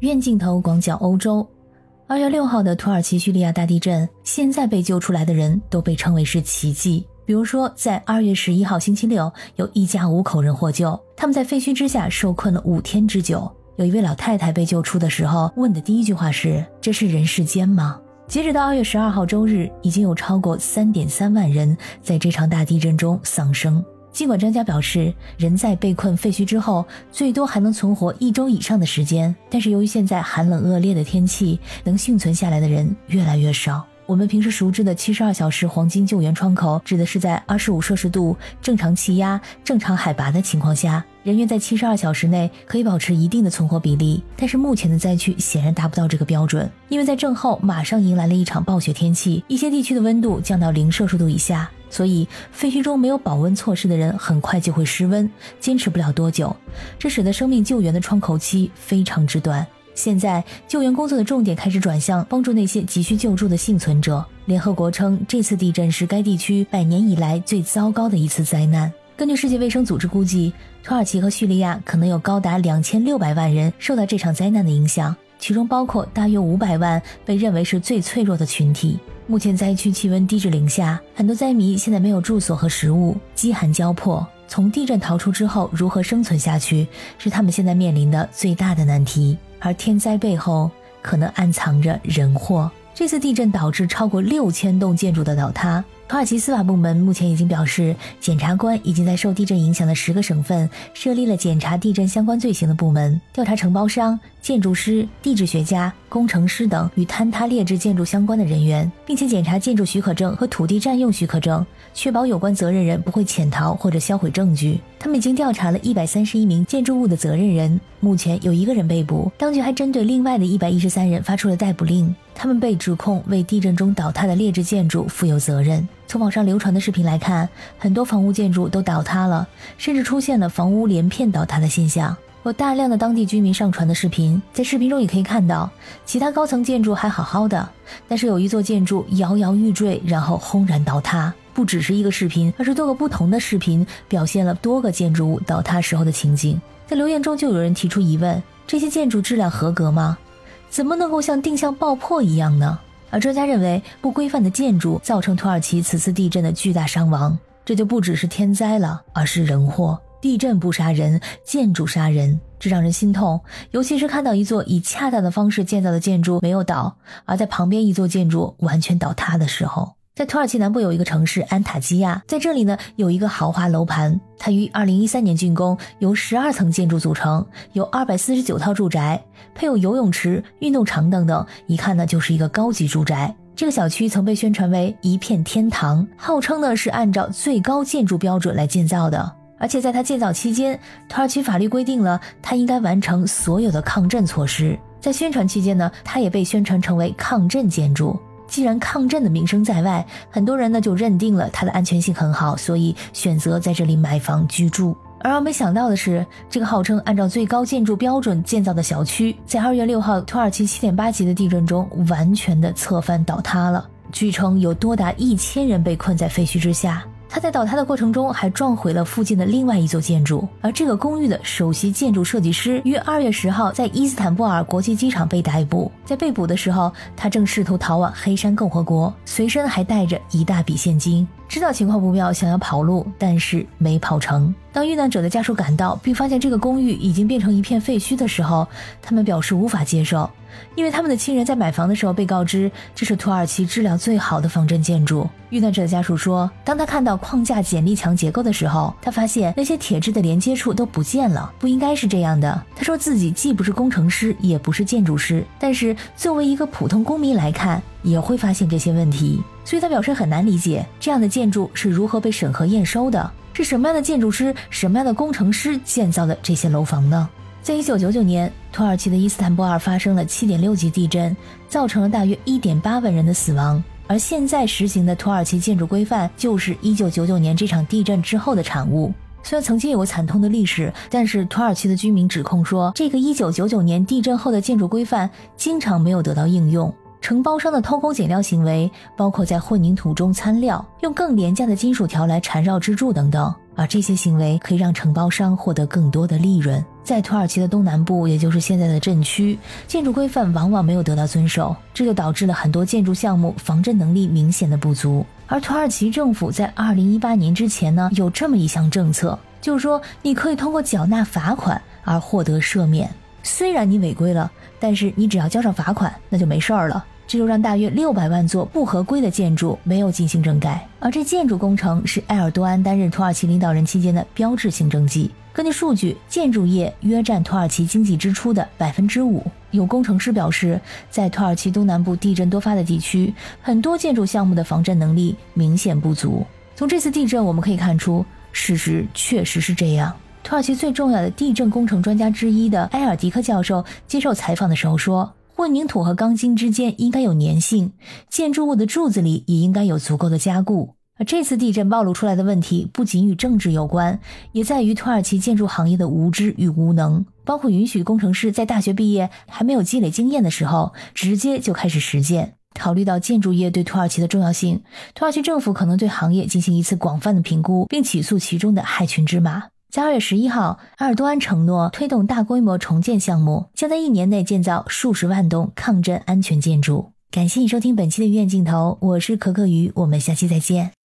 远镜头广角欧洲。二月六号的土耳其叙利亚大地震，现在被救出来的人都被称为是奇迹。比如说，在二月十一号星期六，有一家五口人获救，他们在废墟之下受困了五天之久。有一位老太太被救出的时候，问的第一句话是：“这是人世间吗？”截止到二月十二号周日，已经有超过三点三万人在这场大地震中丧生。尽管专家表示，人在被困废墟之后，最多还能存活一周以上的时间，但是由于现在寒冷恶劣的天气，能幸存下来的人越来越少。我们平时熟知的七十二小时黄金救援窗口，指的是在二十五摄氏度、正常气压、正常海拔的情况下，人员在七十二小时内可以保持一定的存活比例。但是目前的灾区显然达不到这个标准，因为在震后马上迎来了一场暴雪天气，一些地区的温度降到零摄氏度以下，所以废墟中没有保温措施的人很快就会失温，坚持不了多久，这使得生命救援的窗口期非常之短。现在救援工作的重点开始转向帮助那些急需救助的幸存者。联合国称，这次地震是该地区百年以来最糟糕的一次灾难。根据世界卫生组织估计，土耳其和叙利亚可能有高达两千六百万人受到这场灾难的影响，其中包括大约五百万被认为是最脆弱的群体。目前灾区气温低至零下，很多灾民现在没有住所和食物，饥寒交迫。从地震逃出之后，如何生存下去，是他们现在面临的最大的难题。而天灾背后可能暗藏着人祸。这次地震导致超过六千栋建筑的倒塌。土耳其司法部门目前已经表示，检察官已经在受地震影响的十个省份设立了检查地震相关罪行的部门，调查承包商、建筑师、地质学家、工程师等与坍塌劣质建筑相关的人员，并且检查建筑许可证和土地占用许可证，确保有关责任人不会潜逃或者销毁证据。他们已经调查了一百三十一名建筑物的责任人，目前有一个人被捕。当局还针对另外的一百一十三人发出了逮捕令，他们被指控为地震中倒塌的劣质建筑负有责任。从网上流传的视频来看，很多房屋建筑都倒塌了，甚至出现了房屋连片倒塌的现象。有大量的当地居民上传的视频，在视频中也可以看到，其他高层建筑还好好的，但是有一座建筑摇摇欲坠，然后轰然倒塌。不只是一个视频，而是多个不同的视频表现了多个建筑物倒塌时候的情景。在留言中就有人提出疑问：这些建筑质量合格吗？怎么能够像定向爆破一样呢？而专家认为，不规范的建筑造成土耳其此次地震的巨大伤亡，这就不只是天灾了，而是人祸。地震不杀人，建筑杀人，这让人心痛。尤其是看到一座以恰当的方式建造的建筑没有倒，而在旁边一座建筑完全倒塌的时候。在土耳其南部有一个城市安塔基亚，在这里呢有一个豪华楼盘，它于二零一三年竣工，由十二层建筑组成，有二百四十九套住宅，配有游泳池、运动场等等，一看呢就是一个高级住宅。这个小区曾被宣传为一片天堂，号称呢是按照最高建筑标准来建造的，而且在它建造期间，土耳其法律规定了它应该完成所有的抗震措施。在宣传期间呢，它也被宣传成为抗震建筑。既然抗震的名声在外，很多人呢就认定了它的安全性很好，所以选择在这里买房居住。而让我没想到的是，这个号称按照最高建筑标准建造的小区，在二月六号土耳其七点八级的地震中完全的侧翻倒塌了。据称有多达一千人被困在废墟之下。他在倒塌的过程中还撞毁了附近的另外一座建筑，而这个公寓的首席建筑设计师于二月十号在伊斯坦布尔国际机场被逮捕。在被捕的时候，他正试图逃往黑山共和国，随身还带着一大笔现金。知道情况不妙，想要跑路，但是没跑成。当遇难者的家属赶到，并发现这个公寓已经变成一片废墟的时候，他们表示无法接受。因为他们的亲人在买房的时候被告知这是土耳其质量最好的防震建筑。遇难者的家属说，当他看到框架剪力墙结构的时候，他发现那些铁质的连接处都不见了，不应该是这样的。他说自己既不是工程师，也不是建筑师，但是作为一个普通公民来看，也会发现这些问题。所以他表示很难理解这样的建筑是如何被审核验收的，是什么样的建筑师、什么样的工程师建造的这些楼房呢？在一九九九年，土耳其的伊斯坦布尔发生了七点六级地震，造成了大约一点八万人的死亡。而现在实行的土耳其建筑规范，就是一九九九年这场地震之后的产物。虽然曾经有过惨痛的历史，但是土耳其的居民指控说，这个一九九九年地震后的建筑规范经常没有得到应用。承包商的偷工减料行为包括在混凝土中掺料，用更廉价的金属条来缠绕支柱等等。而这些行为可以让承包商获得更多的利润。在土耳其的东南部，也就是现在的镇区，建筑规范往往没有得到遵守，这就导致了很多建筑项目防震能力明显的不足。而土耳其政府在2018年之前呢，有这么一项政策，就是说你可以通过缴纳罚款而获得赦免。虽然你违规了，但是你只要交上罚款，那就没事儿了。这就让大约六百万座不合规的建筑没有进行整改，而这建筑工程是埃尔多安担任土耳其领导人期间的标志性政绩。根据数据，建筑业约占土耳其经济支出的百分之五。有工程师表示，在土耳其东南部地震多发的地区，很多建筑项目的防震能力明显不足。从这次地震我们可以看出，事实确实是这样。土耳其最重要的地震工程专家之一的埃尔迪克教授接受采访的时候说。混凝土和钢筋之间应该有粘性，建筑物的柱子里也应该有足够的加固。而这次地震暴露出来的问题不仅与政治有关，也在于土耳其建筑行业的无知与无能，包括允许工程师在大学毕业还没有积累经验的时候，直接就开始实践。考虑到建筑业对土耳其的重要性，土耳其政府可能对行业进行一次广泛的评估，并起诉其中的害群之马。在二月十一号，埃尔多安承诺推动大规模重建项目，将在一年内建造数十万栋抗震安全建筑。感谢你收听本期的医院镜头，我是可可鱼，我们下期再见。